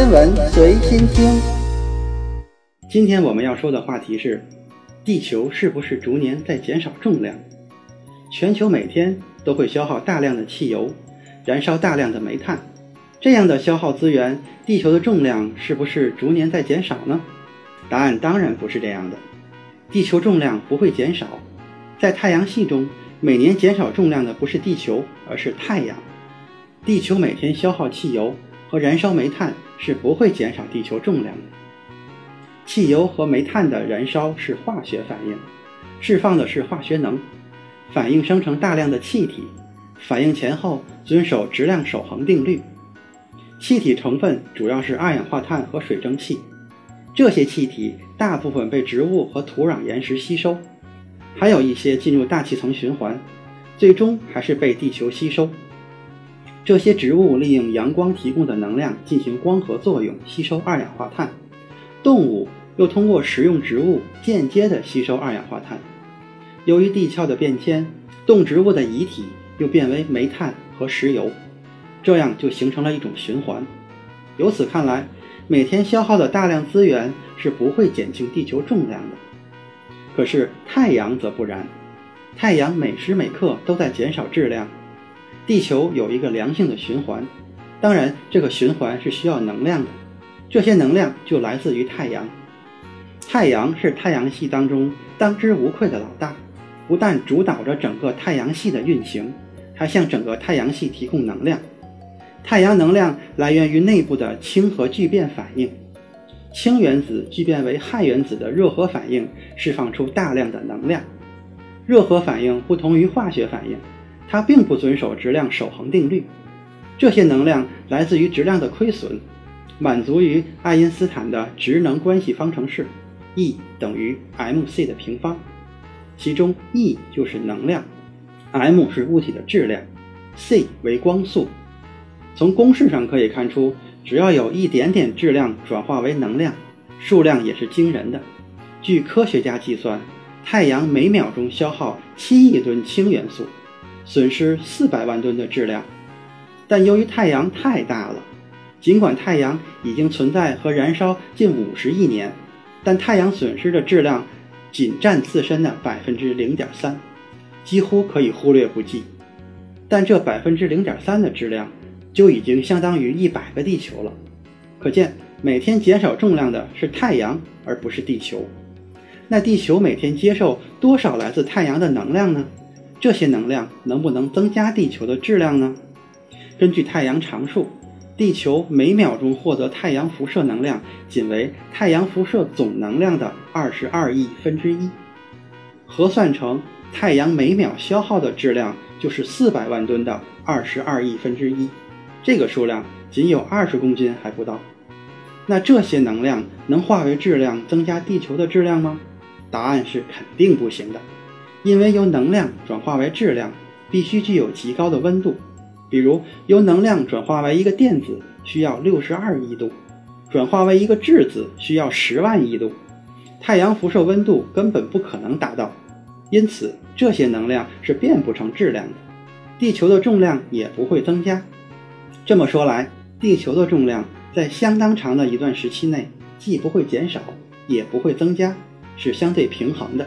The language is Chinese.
天文随心听。今天我们要说的话题是：地球是不是逐年在减少重量？全球每天都会消耗大量的汽油，燃烧大量的煤炭，这样的消耗资源，地球的重量是不是逐年在减少呢？答案当然不是这样的，地球重量不会减少。在太阳系中，每年减少重量的不是地球，而是太阳。地球每天消耗汽油和燃烧煤炭是不会减少地球重量的。汽油和煤炭的燃烧是化学反应，释放的是化学能，反应生成大量的气体，反应前后遵守质量守恒定律。气体成分主要是二氧化碳和水蒸气，这些气体大部分被植物和土壤岩石吸收，还有一些进入大气层循环，最终还是被地球吸收。这些植物利用阳光提供的能量进行光合作用，吸收二氧化碳；动物又通过食用植物间接的吸收二氧化碳。由于地壳的变迁，动植物的遗体又变为煤炭和石油，这样就形成了一种循环。由此看来，每天消耗的大量资源是不会减轻地球重量的。可是太阳则不然，太阳每时每刻都在减少质量。地球有一个良性的循环，当然，这个循环是需要能量的，这些能量就来自于太阳。太阳是太阳系当中当之无愧的老大，不但主导着整个太阳系的运行，还向整个太阳系提供能量。太阳能量来源于内部的氢核聚变反应，氢原子聚变为氦原子的热核反应，释放出大量的能量。热核反应不同于化学反应。它并不遵守质量守恒定律，这些能量来自于质量的亏损，满足于爱因斯坦的质能关系方程式，E 等于 mc 的平方，其中 E 就是能量，m 是物体的质量，c 为光速。从公式上可以看出，只要有一点点质量转化为能量，数量也是惊人的。据科学家计算，太阳每秒钟消耗七亿吨氢元素。损失四百万吨的质量，但由于太阳太大了，尽管太阳已经存在和燃烧近五十亿年，但太阳损失的质量仅占自身的百分之零点三，几乎可以忽略不计。但这百分之零点三的质量就已经相当于一百个地球了，可见每天减少重量的是太阳，而不是地球。那地球每天接受多少来自太阳的能量呢？这些能量能不能增加地球的质量呢？根据太阳常数，地球每秒钟获得太阳辐射能量仅为太阳辐射总能量的二十二亿分之一，核算成太阳每秒消耗的质量就是四百万吨的二十二亿分之一，这个数量仅有二十公斤还不到。那这些能量能化为质量增加地球的质量吗？答案是肯定不行的。因为由能量转化为质量，必须具有极高的温度。比如，由能量转化为一个电子需要六十二亿度，转化为一个质子需要十万亿度。太阳辐射温度根本不可能达到，因此这些能量是变不成质量的。地球的重量也不会增加。这么说来，地球的重量在相当长的一段时期内既不会减少，也不会增加，是相对平衡的。